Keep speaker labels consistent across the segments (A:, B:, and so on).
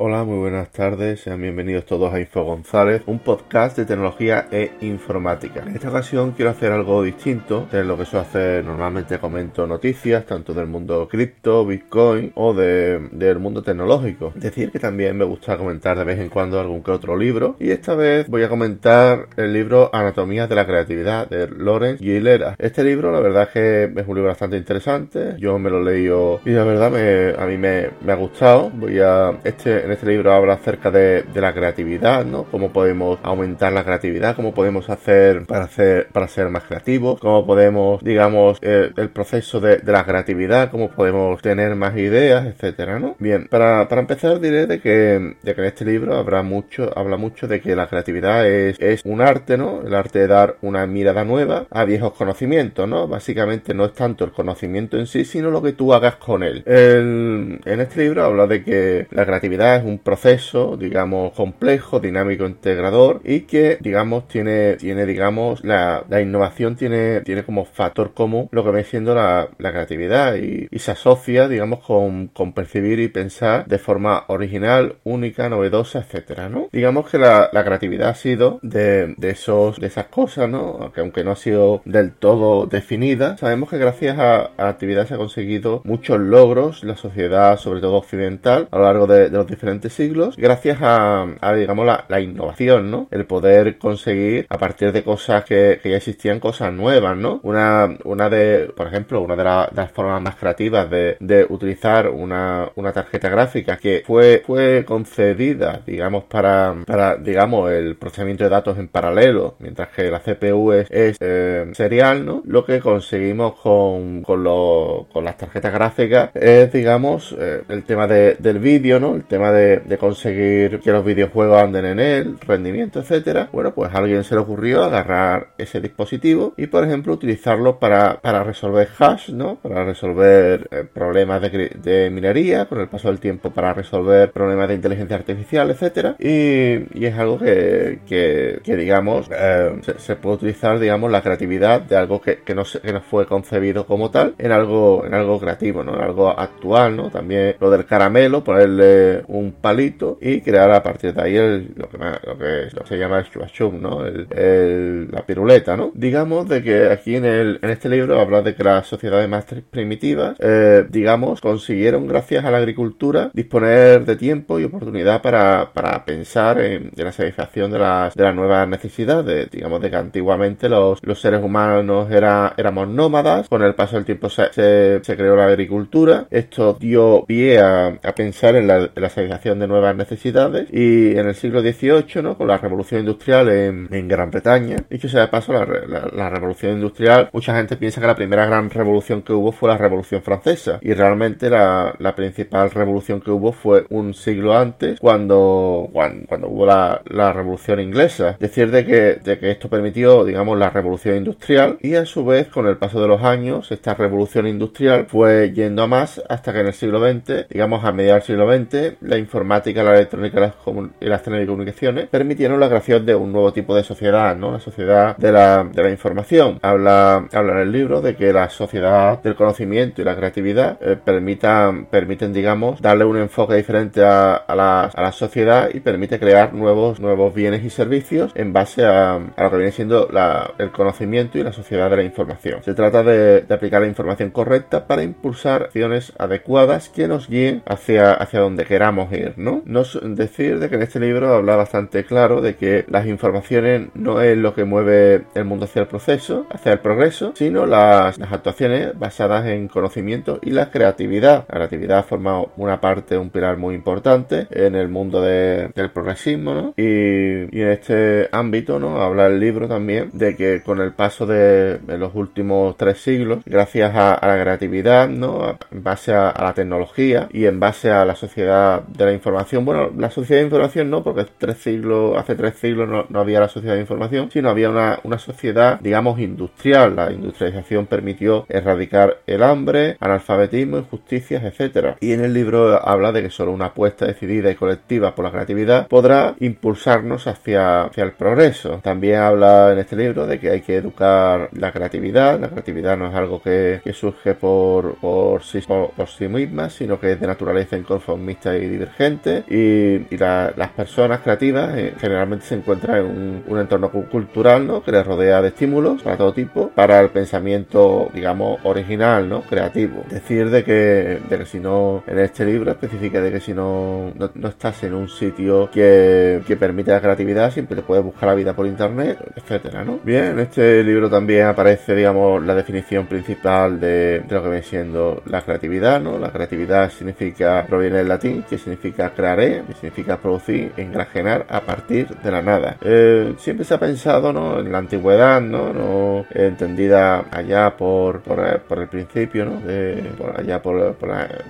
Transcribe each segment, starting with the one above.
A: Hola, muy buenas tardes, sean bienvenidos todos a Info González, un podcast de tecnología e informática. En esta ocasión quiero hacer algo distinto de lo que suelo hacer normalmente comento noticias, tanto del mundo cripto, bitcoin o del mundo tecnológico. Decir, que también me gusta comentar de vez en cuando algún que otro libro y esta vez voy a comentar el libro Anatomía de la Creatividad de Lawrence Gilera. Este libro la verdad es que es un libro bastante interesante, yo me lo leído y la verdad me, a mí me, me ha gustado. Voy a... Este, en este libro habla acerca de, la creatividad, ¿no? Cómo podemos aumentar la creatividad, cómo podemos hacer para hacer para ser más creativos, cómo podemos, digamos, el proceso de, la creatividad, cómo podemos tener más ideas, etcétera, ¿no? Bien, para, empezar diré de que, de que en este libro habrá mucho, habla mucho de que la creatividad es, es un arte, ¿no? El arte de dar una mirada nueva a viejos conocimientos, ¿no? Básicamente no es tanto el conocimiento en sí, sino lo que tú hagas con él. en este libro habla de que la creatividad es un proceso, digamos, complejo, dinámico, integrador y que, digamos, tiene, tiene digamos, la, innovación tiene, tiene como factor común lo que viene siendo la, creatividad y, se asocia, digamos, con, percibir y pensar de forma original, única, novedosa, etcétera, ¿no? Digamos que la, creatividad ha sido de, esos, de esas cosas, ¿no? Que aunque no ha sido del todo definida, sabemos que gracias a, la actividad se ha conseguido muchos logros, la sociedad, sobre todo occidental, a lo largo de los diferentes siglos gracias a, digamos, la, innovación, ¿no? El poder conseguir a partir de cosas que, ya existían cosas nuevas, ¿no? Una, una de, por ejemplo, una de, las formas más creativas de, utilizar una, tarjeta gráfica que fue, fue concedida, digamos, para, para, digamos, el procesamiento de datos en paralelo, mientras que la CPU es, eh, serial, ¿no? Lo que conseguimos con, con, con las tarjetas gráficas es, digamos, eh, el tema del vídeo, ¿no? El tema de de, conseguir que los videojuegos anden en él, rendimiento, etcétera, bueno, pues a alguien se le ocurrió agarrar ese dispositivo y, por ejemplo, utilizarlo para, para resolver hash, ¿no? Para resolver eh, problemas de, minería, con el paso del tiempo para resolver problemas de inteligencia artificial, etcétera. Y, es algo que, que, digamos, eh, se, puede utilizar, digamos, la creatividad de algo que, que, no, que no fue concebido como tal en algo, en algo creativo, ¿no? En algo actual, ¿no? También lo del caramelo, ponerle un palito y crear a partir de ahí el, lo, que, lo, que, lo que se llama el ¿no? El, la piruleta, ¿no? Digamos de que aquí en, el, en este libro habla de que las sociedades más primitivas, eh, digamos, consiguieron gracias a la agricultura disponer de tiempo y oportunidad para, para pensar en, la satisfacción de las, de las nuevas necesidades. Digamos de que antiguamente los, los seres humanos era, éramos nómadas, con el paso del tiempo se, se, creó la agricultura, esto dio pie a, a pensar en la, en la satisfacción de nuevas necesidades y en el siglo XVIII, ¿no? con la revolución industrial en, Gran Bretaña, dicho sea de paso, la, revolución industrial, mucha gente piensa que la primera gran revolución que hubo fue la revolución francesa y realmente la, principal revolución que hubo fue un siglo antes cuando, cuando, hubo la, revolución inglesa. Es decir, de que, de que esto permitió, digamos, la revolución industrial y a su vez, con el paso de los años, esta revolución industrial fue yendo a más hasta que en el siglo XX, digamos, a mediados del siglo XX, la informática, la electrónica y las telecomunicaciones permitieron la creación de un nuevo tipo de sociedad, ¿no? La sociedad de la, de la información. Habla, habla en el libro de que la sociedad del conocimiento y la creatividad eh, permitan, permiten, digamos, darle un enfoque diferente a, la, a, la, sociedad y permite crear nuevos, nuevos bienes y servicios en base a, a lo que viene siendo la, el conocimiento y la sociedad de la información. Se trata de, de, aplicar la información correcta para impulsar acciones adecuadas que nos guíen hacia, hacia donde queramos ir ¿no? Decir de que en este libro habla bastante claro de que las informaciones no es lo que mueve el mundo hacia el proceso, hacia el progreso, sino las, actuaciones basadas en conocimiento y la creatividad. La creatividad forma una parte, un pilar muy importante en el mundo del progresismo, ¿no? Y, en este ámbito, ¿no? Habla el libro también de que con el paso de, los últimos tres siglos, gracias a, la creatividad, ¿no? En base a la tecnología y en base a la sociedad de la información. Bueno, la sociedad de información no, porque tres siglos, hace tres siglos no, había la sociedad de información, sino había una, una sociedad, digamos, industrial. La industrialización permitió erradicar el hambre, analfabetismo, injusticias, etcétera. Y en el libro habla de que solo una apuesta decidida y colectiva por la creatividad podrá impulsarnos hacia, hacia el progreso. También habla en este libro de que hay que educar la creatividad. La creatividad no es algo que, surge por, por, sí, por, sí misma, sino que es de naturaleza inconformista y diversa gente y, las personas creativas eh, generalmente se encuentran en un, entorno cultural, ¿no? Que les rodea de estímulos para todo tipo, para el pensamiento, digamos, original, ¿no? Creativo. Decir de que, de que si no, en este libro especifica de que si no, no, estás en un sitio que, que permite la creatividad, siempre te puedes buscar la vida por internet, etcétera, ¿no? Bien, en este libro también aparece, digamos, la definición principal de, lo que viene siendo la creatividad, ¿no? La creatividad significa, proviene del latín, que significa creare, que significa producir, engrajenar a partir de la nada. Eh, siempre se ha pensado, ¿no? En la antigüedad, ¿no? no entendida allá por, por, el principio, ¿no? De, por allá por,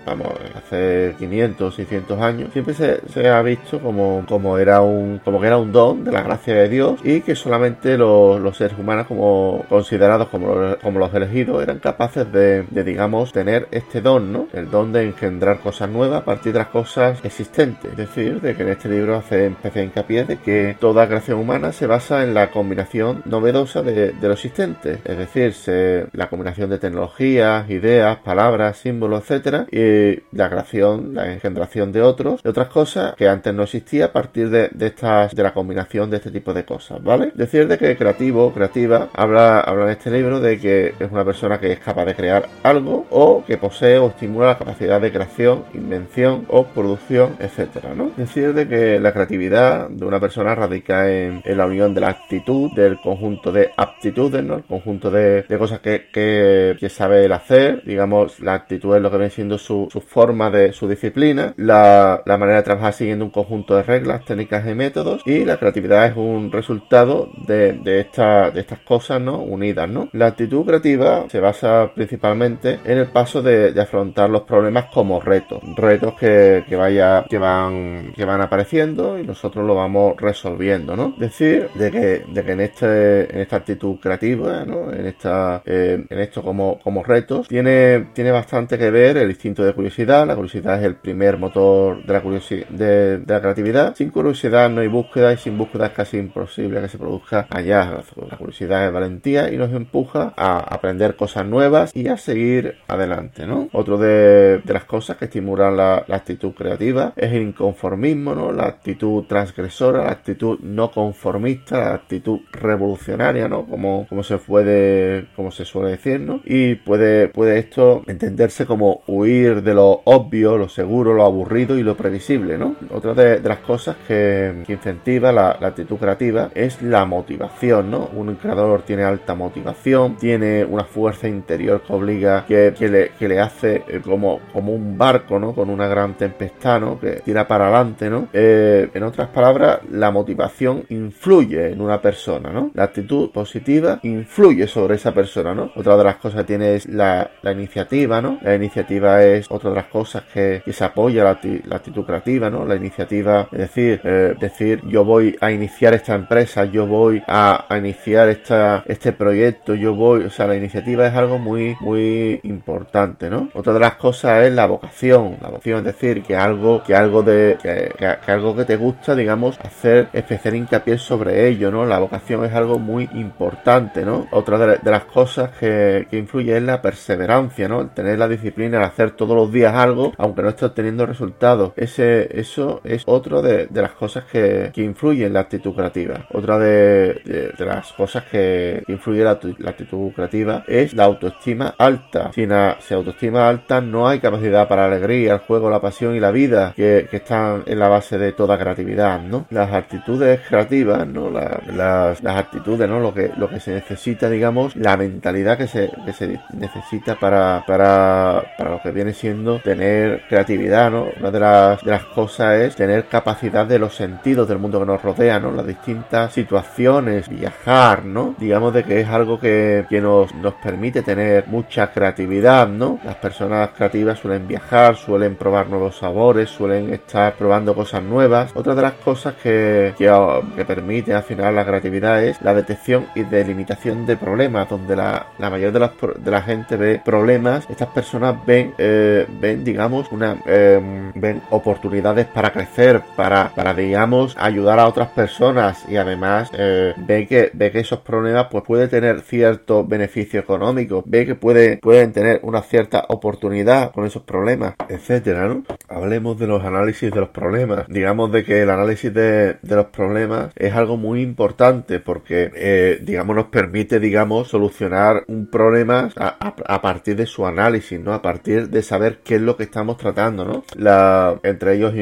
A: vamos, hace 500, 600 años, siempre se, se, ha visto como, como era un, como que era un don de la gracia de Dios y que solamente los, los seres humanos como considerados como los, como los elegidos eran capaces de, de, digamos, tener este don, ¿no? El don de engendrar cosas nuevas a partir de las cosas existentes. Es decir, de que en este libro hace especial hincapié de que toda creación humana se basa en la combinación novedosa de, de lo existente. Es decir, se, la combinación de tecnologías, ideas, palabras, símbolos, etcétera, y la creación, la engendración de otros, de otras cosas que antes no existía a partir de, de estas, de la combinación de este tipo de cosas, ¿vale? Decir de que creativo, creativa, habla, habla en este libro de que es una persona que es capaz de crear algo o que posee o estimula la capacidad de creación, invención o producción, etcétera, ¿no? Decir de que la creatividad de una persona radica en, la unión de la actitud, del conjunto de aptitudes, ¿no? El conjunto de, cosas que, que, sabe el hacer, digamos, la actitud es lo que viene siendo su, forma de su disciplina, la, manera de trabajar siguiendo un conjunto de reglas, técnicas y métodos, y la creatividad es un resultado de, esta, estas cosas, ¿no? Unidas. La actitud creativa se basa principalmente en el paso de, afrontar los problemas como retos, retos que, vaya, que van, que van apareciendo y nosotros lo vamos resolviendo, ¿no? Decir de que, de que en este, en esta actitud creativa, ¿no? En esta, en esto como, como retos, tiene, tiene bastante que ver el instinto de curiosidad. La curiosidad es el primer motor de la curiosidad, de, la creatividad. Sin curiosidad no hay búsqueda y sin búsqueda es casi imposible que se produzca allá. La curiosidad es valentía y nos empuja a aprender cosas nuevas y a seguir adelante, ¿no? Otro de, las cosas que estimulan la, actitud creativa es el inconformismo, ¿no? La actitud transgresora, la actitud no conformista, la actitud revolucionaria, ¿no? Como, como se puede, como se suele decir, ¿no? Y puede, puede esto entenderse como huir de lo obvio, lo seguro, lo aburrido y lo previsible, ¿no? Otra de, las cosas que, incentiva la, la, actitud creativa es la motivación, ¿no? Un creador tiene alta motivación, tiene una fuerza interior que obliga, que, le, que le hace eh, como, como un barco, ¿no? Con una gran tempestad, Que tira para adelante, ¿no? Eh, en otras palabras, la motivación influye en una persona, ¿no? La actitud positiva influye sobre esa persona, ¿no? Otra de las cosas que tiene es la, iniciativa, ¿no? La iniciativa es otra de las cosas que, que se apoya la, la, actitud creativa, ¿no? La iniciativa, es decir, eh, decir, yo voy a iniciar esta empresa, yo voy a, a iniciar esta, este proyecto, yo voy, o sea, la iniciativa es algo muy, muy importante, ¿no? Otra de las cosas es la vocación, la vocación es decir, que algo, que algo de, que, algo que te gusta, digamos, hacer especial hincapié sobre ello, ¿no? La vocación es algo muy importante, ¿no? Otra de, las cosas que, que, influye es la perseverancia, ¿no? El tener la disciplina, el hacer todos los días algo, aunque no esté obteniendo resultados. Ese, eso es otro de, las cosas que, que influye en la actitud creativa. Otra de, las cosas que influye la, la actitud creativa es la autoestima alta. Sin, autoestima alta no hay capacidad para la alegría, el juego, la pasión y la vida que, están en la base de toda creatividad, ¿no? Las actitudes creativas, ¿no? las, actitudes, ¿no? Lo que, lo que se necesita, digamos, la mentalidad que se, que se necesita para, para, para lo que viene siendo tener creatividad, ¿no? Una de las, de las cosas es tener capacidad de los sentidos del mundo que nos rodea, ¿no? Las distintas situaciones, viajar, ¿no? Digamos de que es algo que, que nos, nos permite tener mucha creatividad, ¿no? Las personas creativas suelen viajar, suelen probar nuevos sabores, suelen estar probando cosas nuevas. Otra de las cosas que, que, permite al final la creatividad es la detección y delimitación de problemas, donde la, la mayoría de, las, de la gente ve problemas, estas personas ven, eh, ven digamos, una, em, ven oportunidades para crecer, para, para, digamos, ayudar a otras personas y además eh, ve, que, ve que esos problemas pues puede tener cierto beneficio económico, ve que puede, pueden tener una cierta oportunidad con esos problemas, etcétera, ¿no? Hablemos de los análisis de los problemas. Digamos de que el análisis de, los problemas es algo muy importante porque, eh, digamos, nos permite, digamos, solucionar un problema a, partir de su análisis, ¿no? A partir de saber qué es lo que estamos tratando, ¿no? Entre ellos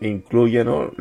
A: incluye, ¿no?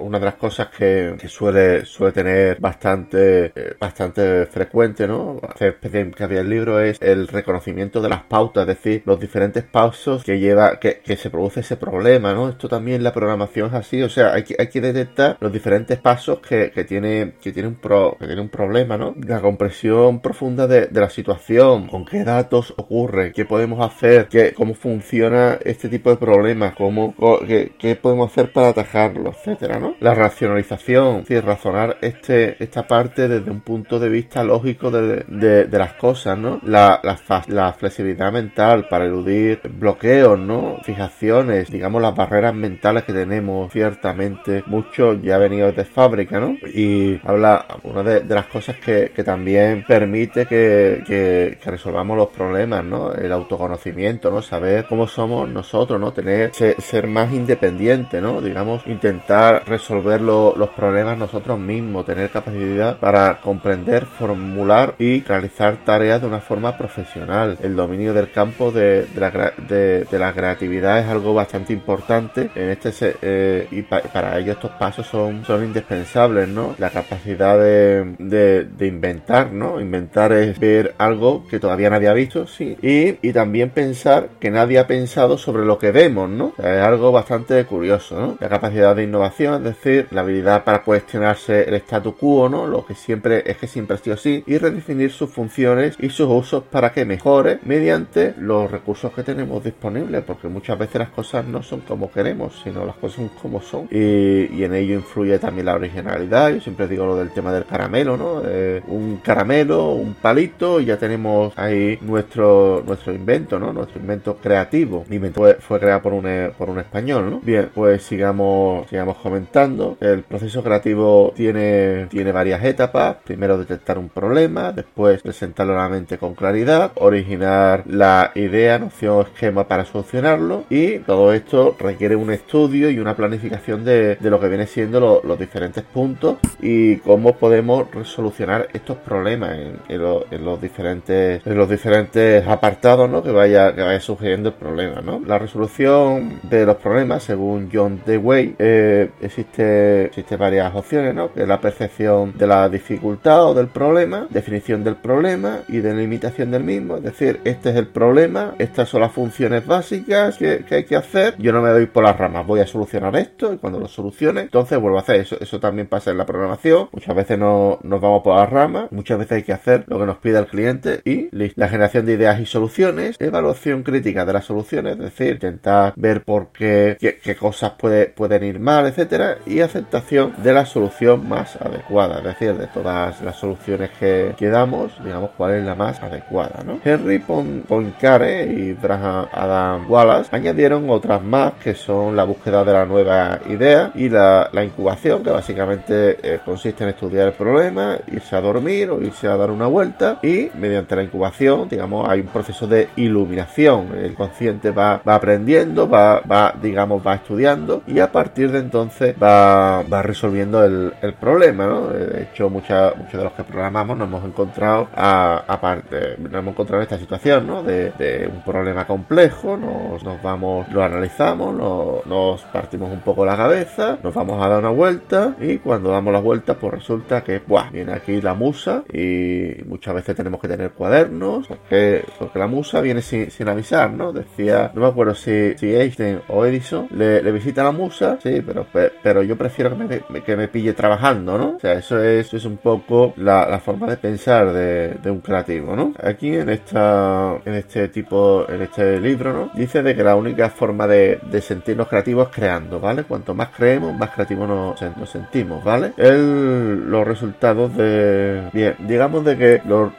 A: Una de las cosas que, suele, suele tener bastante, eh, bastante frecuente, ¿no? Que había el libro es el reconocimiento de las pautas, es decir, los diferentes pasos que lleva, que, que se produce ese problema, ¿no? Esto también la programación es así, o sea, hay que, hay que detectar los diferentes pasos que, tiene, que tiene un pro, que tiene un problema, ¿no? La compresión profunda de, la situación, con qué datos ocurre, qué podemos hacer, qué, cómo funciona este tipo de problemas, cómo, qué, qué podemos hacer para atajarlo, etcétera, ¿no? La racionalización, es decir, razonar este, esta parte desde un punto de vista lógico de, de, de las cosas, ¿no? La, la, la flexibilidad mental para eludir bloqueos, ¿no? Fijaciones, digamos las barreras mentales que tenemos ciertamente mucho ya venidos de fábrica, ¿no? Y habla una de, las cosas que, que también permite que, que, resolvamos los problemas, ¿no? El autoconocimiento, ¿no? Saber cómo somos nosotros, ¿no? Tener, ser, más independiente, ¿no? Digamos, intentar resolver los problemas nosotros mismos, tener capacidad para comprender, formular y realizar tareas de una forma profesional. El dominio del campo de, de, la, de, de la creatividad es algo bastante importante en este eh, y para ello estos pasos son, son indispensables, ¿no? La capacidad de, de, inventar, ¿no? Inventar es ver algo que todavía nadie ha visto, sí, y, y también pensar que nadie ha pensado sobre lo que vemos, ¿no? es algo bastante curioso, ¿no? La capacidad de innovación, es decir, la habilidad para cuestionarse el statu quo, ¿no? Lo que siempre es que siempre ha sido así y redefinir sus funciones y sus usos para que mejore mediante los recursos que tenemos disponibles, porque muchas veces las cosas no son como queremos, sino las cosas son como son. Y, en ello influye también la originalidad. Yo siempre digo lo del tema del caramelo, ¿no? Eh, un caramelo, un palito, y ya tenemos ahí nuestro, nuestro invento, ¿no? Nuestro invento creativo. Mi invento fue, creado por un, eh, por un español, ¿no? Bien, pues sigamos, sigamos comentando. El proceso creativo tiene, tiene varias etapas. Primero detectar un problema, después presentarlo a la mente con claridad, originar la idea, noción, esquema para solucionarlo y todo esto requiere un estudio y una planificación de, lo que viene siendo los diferentes puntos y cómo podemos solucionar estos problemas en, los diferentes en los diferentes apartados ¿no? que vaya que vaya surgiendo el problema ¿no? la resolución de los problemas según John Dewey eh, existe existe varias opciones ¿no? que la percepción de la dificultad o del problema definición del problema y delimitación del mismo es decir este es el problema estas son las funciones básicas que, que hay que hacer yo no me doy por las ramas voy a solucionar esto y cuando lo solucione, entonces vuelvo a hacer eso. Eso también pasa en la programación. Muchas veces no, nos vamos por las ramas, muchas veces hay que hacer lo que nos pide el cliente y La generación de ideas y soluciones, evaluación crítica de las soluciones, es decir, intentar ver por qué, qué, cosas puede, pueden ir mal, etcétera, y aceptación de la solución más adecuada, es decir, de todas las soluciones que, que damos, digamos cuál es la más adecuada, ¿no? Henry Poincaré y Braham Adam Wallace añadieron más que son la búsqueda de la nueva idea y la, incubación, que básicamente eh, consiste en estudiar el problema, irse a dormir o irse a dar una vuelta y mediante la incubación, digamos, hay un proceso de iluminación. El consciente va, va aprendiendo, va, va, digamos, va estudiando y a partir de entonces va, va resolviendo el, problema, ¿no? De hecho, muchos de los que programamos nos hemos encontrado, aparte, nos hemos encontrado en esta situación, ¿no? De, de un problema complejo, nos, nos vamos, lo analizamos, nos, partimos un poco la cabeza, nos vamos a dar una vuelta y cuando damos la vuelta pues resulta que ¡buah! viene aquí la musa y muchas veces tenemos que tener cuadernos porque, porque la musa viene sin, avisar, ¿no? Decía, no me acuerdo si, si Einstein o Edison le, le visita la musa, sí, pero, pero yo prefiero que me, que me pille trabajando, ¿no? O sea, eso es, es un poco la, forma de pensar de, de, un creativo, ¿no? Aquí en esta en este tipo, en este libro, ¿no? Dice de que la única forma de, de sentirnos creativos creando, ¿vale? Cuanto más creemos, más creativos nos, sentimos, ¿vale? El, los resultados de... Bien, digamos de que los,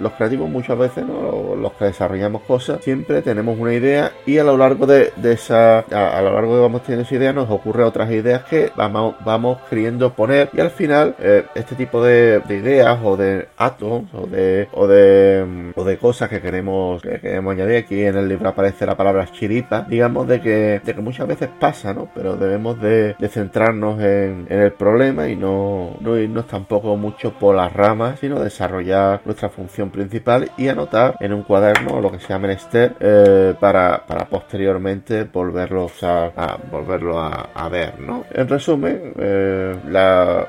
A: los creativos muchas veces, ¿no? Los que desarrollamos cosas, siempre tenemos una idea y a lo largo de, esa... A, lo largo de vamos teniendo esa idea nos ocurren otras ideas que vamos, vamos queriendo poner y al final eh, este tipo de, ideas o de átomos o de, o de, o de cosas que queremos, que queremos añadir aquí en el libro aparece la palabra chiripa, digamos de que, muchas veces pasa, ¿no? Pero debemos de, centrarnos en, el problema y no, no irnos tampoco mucho por las ramas, sino desarrollar nuestra función principal y anotar en un cuaderno lo que se llama menester eh, para, para, posteriormente volverlo a, volverlo a, ver, ¿no? En resumen, eh,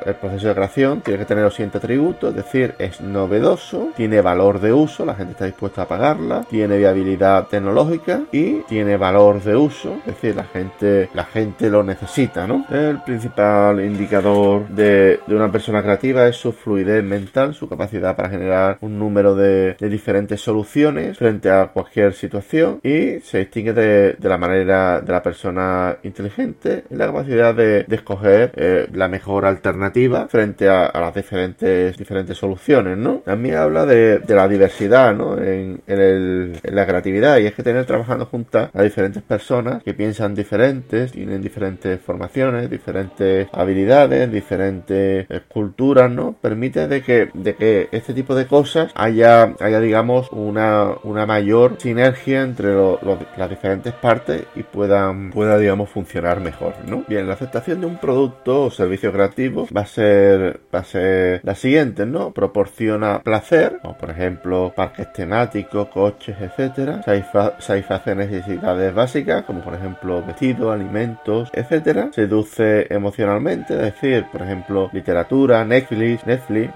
A: el proceso de creación tiene que tener los siguientes atributos, es decir, es novedoso, tiene valor de uso, la gente está dispuesta a pagarla, tiene viabilidad tecnológica y tiene valor de uso, es decir, la gente, la gente lo necesita, ¿no? El principal indicador de, de una persona creativa es su fluidez mental, su capacidad para generar un número de, de diferentes soluciones frente a cualquier situación y se distingue de, de la manera de la persona inteligente y la capacidad de, de escoger eh, la mejor alternativa frente a, las diferentes, diferentes soluciones, ¿no? También habla de, de la diversidad, ¿no? En, en, en, la creatividad y es que tener trabajando juntas a diferentes personas que piensan diferentes, tienen diferentes formaciones, diferentes habilidades, diferentes culturas, ¿no? Permite de que, de que este tipo de cosas haya, haya digamos, una, una mayor sinergia entre las diferentes partes y puedan, pueda, digamos, funcionar mejor, ¿no? Bien, la aceptación de un producto o servicio creativo va a ser, va a ser la siguiente, ¿no? Proporciona placer, como por ejemplo parques temáticos, coches, etcétera. Satisface necesidades básicas, como por ejemplo vestidos, alimentos, etcétera. Seduce emocionalmente, es decir, por ejemplo, literatura, Netflix, Netflix,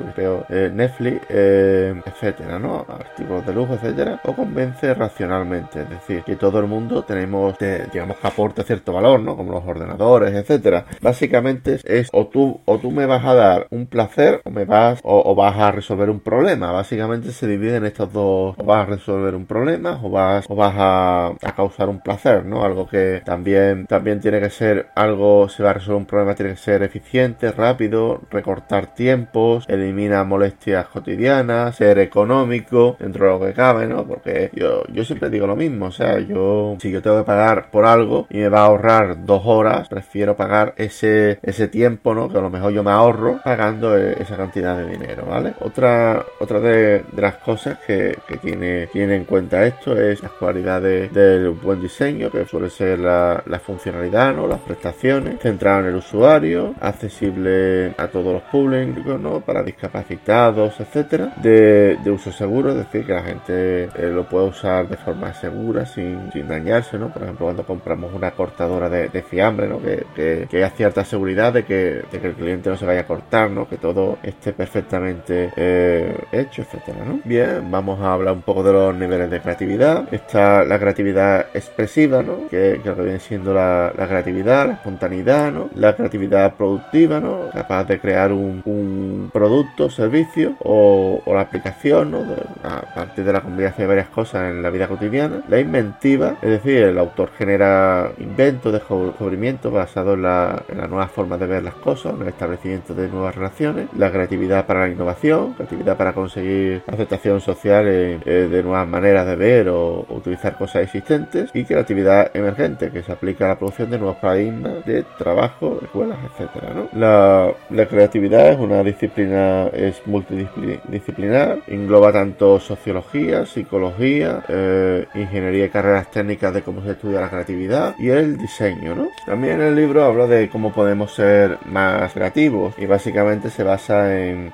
A: eh, Netflix, eh, etcétera, ¿no? Artículos de lujo, etcétera. O convence racionalmente, es decir, que todo el mundo tenemos, digamos, que aporte cierto valor, ¿no? Como los ordenadores, etcétera. Básicamente es o tú, o tú me vas a dar un placer o me vas, o, vas a resolver un problema. Básicamente se divide en estos dos, o vas a resolver un problema o vas, o vas a, a causar un placer, ¿no? Algo que también, también tiene que ser algo, si va a resolver un problema, tiene que ser eficiente, rápido, recortar tiempos, elimina molestias cotidianas, ser económico dentro de lo que cabe, ¿no? Porque yo, yo siempre digo lo mismo, o sea, yo, si yo tengo que pagar por algo y me va a ahorrar dos horas, prefiero pagar ese, ese tiempo, ¿no? Que a lo mejor yo me ahorro pagando e, esa cantidad de dinero, ¿vale? Otra, otra de, las cosas que, tiene, tiene en cuenta esto es las cualidades del buen diseño, que suele ser la, funcionalidad, ¿no? Las prestaciones, centrado en el usuario, accesible a todos los públicos, ¿no? Para discapacitados, etcétera, de, uso seguro, es decir, que la gente eh, lo puede usar de forma segura, sin, dañarse, ¿no? Por ejemplo, cuando compramos una cortadora de, fiambre, ¿no? Que, que, que, haya cierta seguridad de que, de que, el cliente no se vaya a cortar, ¿no? Que todo esté perfectamente eh, hecho, etcétera, ¿no? Bien, vamos a hablar un poco de los niveles de creatividad. Está la creatividad expresiva, ¿no? Que, que viene siendo la, creatividad, la espontaneidad, ¿no? La creatividad productiva, ¿no? Capaz de crear un, producto, servicio o, la aplicación, ¿no? a partir de la combinación de varias cosas en la vida cotidiana. La inventiva, es decir, el autor genera inventos, descubrimientos basados en la, en la nueva forma de ver las cosas, en el establecimiento de nuevas relaciones. La creatividad para la innovación, creatividad para conseguir aceptación social eh, de nuevas maneras de ver o, utilizar cosas existentes. Y creatividad emergente, que se aplica a la producción de nuevos paradigmas de trabajo, escuelas, etcétera, la, la creatividad es una disciplina, es multidisciplinar, engloba tanto sociología, psicología, eh, ingeniería y carreras técnicas de cómo se estudia la creatividad y el diseño, ¿no? También el libro habla de cómo podemos ser más creativos y básicamente se basa en,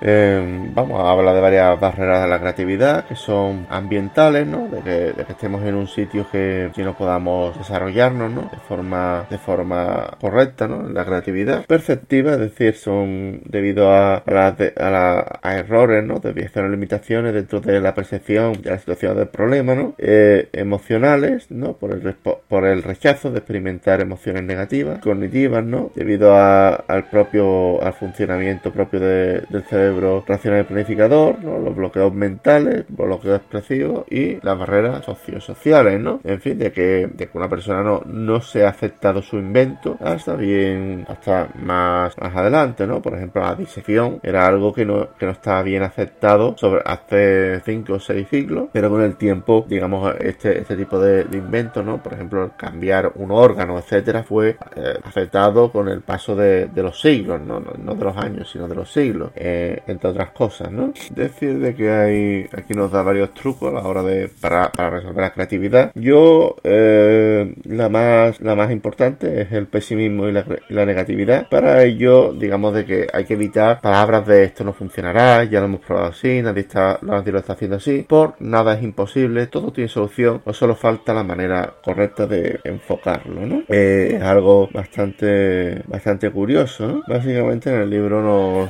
A: vamos a hablar de varias barreras de la creatividad que son ambientales, ¿no? De que, estemos en un sitio que, que no podamos desarrollarnos, ¿no? De forma, de forma correcta, ¿no? La creatividad. Perceptiva, es decir, son debido a, a, a, a errores, ¿no? Desviaciones limitaciones dentro de la percepción de la situación del problema, ¿no? Eh, emocionales, ¿no? Por el, por el rechazo de experimentar emociones negativas, cognitivas, ¿no? Debido al propio, al funcionamiento propio del cerebro racional y planificador, ¿no? Los bloqueos mentales, bloqueos expresivos y las barreras sociosociales, ¿no? En fin, de que, de que persona no, no se ha aceptado su invento hasta bien, hasta más, más adelante, ¿no? Por ejemplo, la disección era algo que no, que no estaba bien aceptado sobre hace cinco o seis siglos, pero con el tiempo, digamos, este, este tipo de, de inventos, ¿no? Por ejemplo, cambiar un órgano, etcétera, fue eh, aceptado con el paso de, de los siglos, ¿no? ¿no? de los años, sino de los siglos, eh, entre otras cosas, ¿no? Decir de que hay, aquí nos da varios trucos a la hora de, para, para resolver la creatividad. Yo, eh, la más la más importante es el pesimismo y la, negatividad. Para ello, digamos de que hay que evitar palabras de esto no funcionará, ya lo hemos probado así, nadie está, nadie lo está haciendo así. Por nada es imposible, todo tiene solución, o solo falta la manera correcta de enfocarlo. Eh, es algo bastante bastante curioso, Básicamente en el libro nos,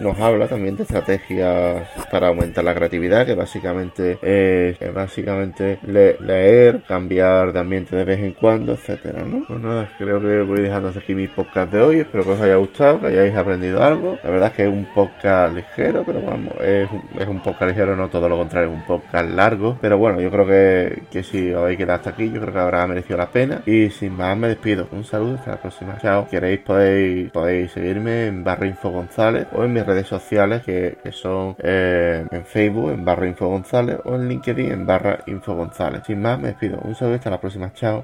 A: nos habla también de estrategias para aumentar la creatividad, que básicamente es, básicamente leer, cambiar de ambiente de vez en cuando, etcétera, ¿no? Bueno, creo que voy dejando aquí mi podcast de hoy, espero que os haya gustado, que hayáis aprendido algo. La verdad es que es un podcast ligero, pero vamos, es, es un podcast ligero, no todo lo contrario, es un podcast largo, pero bueno, yo creo que, que si os habéis quedado hasta aquí, yo creo que habrá merecido la pena. Y sin más me despido. Un saludo, hasta la próxima. Chao. Queréis podéis, podéis seguirme en barra Info González o en mis redes sociales que, que son eh, en Facebook en barra Info González o en LinkedIn en barra Info González. Sin más, me despido. Un saludo hasta la próxima. Chao.